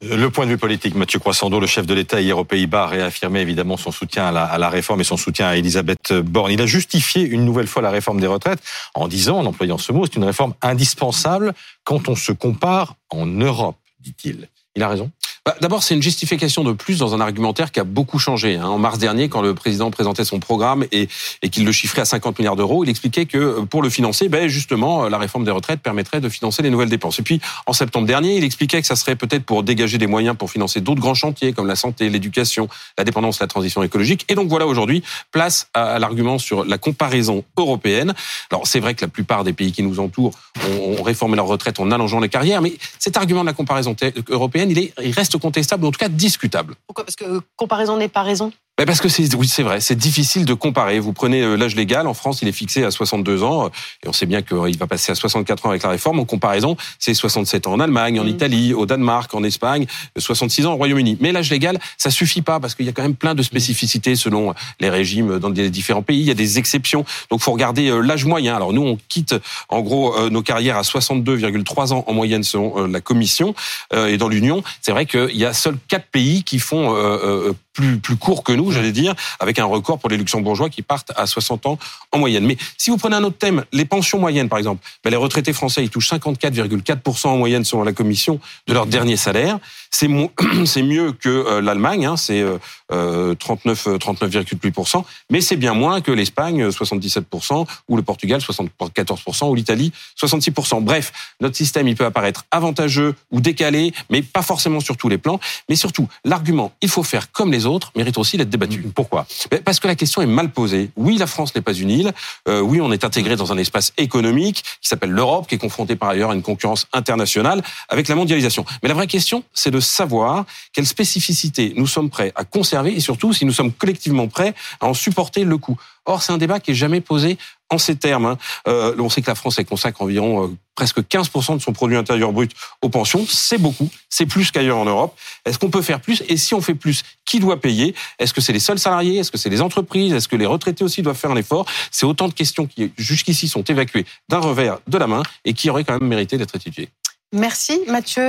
Le point de vue politique, Mathieu Croissando, le chef de l'État hier aux Pays-Bas, a réaffirmé évidemment son soutien à la, à la, réforme et son soutien à Elisabeth Borne. Il a justifié une nouvelle fois la réforme des retraites en disant, en employant ce mot, c'est une réforme indispensable quand on se compare en Europe, dit-il. Il a raison bah, d'abord, c'est une justification de plus dans un argumentaire qui a beaucoup changé. Hein. En mars dernier, quand le président présentait son programme et, qu'il le chiffrait à 50 milliards d'euros, il expliquait que euh, pour le financer, ben justement, euh, la réforme des retraites permettrait de financer les nouvelles dépenses. Et puis, en septembre dernier, il expliquait que ça serait peut-être pour dégager des moyens pour financer d'autres grands chantiers comme la santé, l'éducation, la dépendance, la transition écologique. Et donc voilà, aujourd'hui, place à l'argument sur la comparaison européenne. Alors, c'est vrai que la plupart des pays qui nous entourent ont, réformé leur retraite en allongeant les carrières, mais cet argument de la comparaison européenne, il, est, il reste contestable, ou en tout cas discutable. Pourquoi? Parce que comparaison n'est pas raison? Ben, parce que c'est oui c'est vrai, c'est difficile de comparer. Vous prenez euh, l'âge légal en France, il est fixé à 62 ans euh, et on sait bien qu'il va passer à 64 ans avec la réforme. En comparaison, c'est 67 ans en Allemagne, en mm. Italie, au Danemark, en Espagne, 66 ans au Royaume-Uni. Mais l'âge légal, ça suffit pas parce qu'il y a quand même plein de spécificités selon les régimes dans les différents pays. Il y a des exceptions. Donc faut regarder euh, l'âge moyen. Alors nous on quitte en gros nos carrières à 62,3 ans en moyenne selon la Commission et dans l'Union. C'est vrai qu'il y a seuls quatre pays qui font plus, plus court que nous, j'allais dire, avec un record pour les luxembourgeois qui partent à 60 ans en moyenne. Mais si vous prenez un autre thème, les pensions moyennes, par exemple, ben les retraités français, ils touchent 54,4% en moyenne selon la commission de leur dernier salaire. C'est mieux que euh, l'Allemagne, hein, c'est euh, 39 39,8%, mais c'est bien moins que l'Espagne 77% ou le Portugal 74% ou l'Italie 66%. Bref, notre système il peut apparaître avantageux ou décalé, mais pas forcément sur tous les plans. Mais surtout, l'argument il faut faire comme les autres mérite aussi d'être débattu. Pourquoi? Parce que la question est mal posée. Oui, la France n'est pas une île. Euh, oui, on est intégré dans un espace économique qui s'appelle l'Europe, qui est confronté par ailleurs à une concurrence internationale avec la mondialisation. Mais la vraie question, c'est de savoir quelles spécificités nous sommes prêts à conserver et surtout si nous sommes collectivement prêts à en supporter le coût. Or, c'est un débat qui est jamais posé en ces termes. Hein. Euh, on sait que la France elle consacre environ euh, presque 15% de son produit intérieur brut aux pensions. C'est beaucoup, c'est plus qu'ailleurs en Europe. Est-ce qu'on peut faire plus? Et si on fait plus, qui doit payer? Est-ce que c'est les seuls salariés? Est-ce que c'est les entreprises? Est-ce que les retraités aussi doivent faire un effort? C'est autant de questions qui jusqu'ici sont évacuées d'un revers de la main et qui auraient quand même mérité d'être étudiées. Merci Mathieu.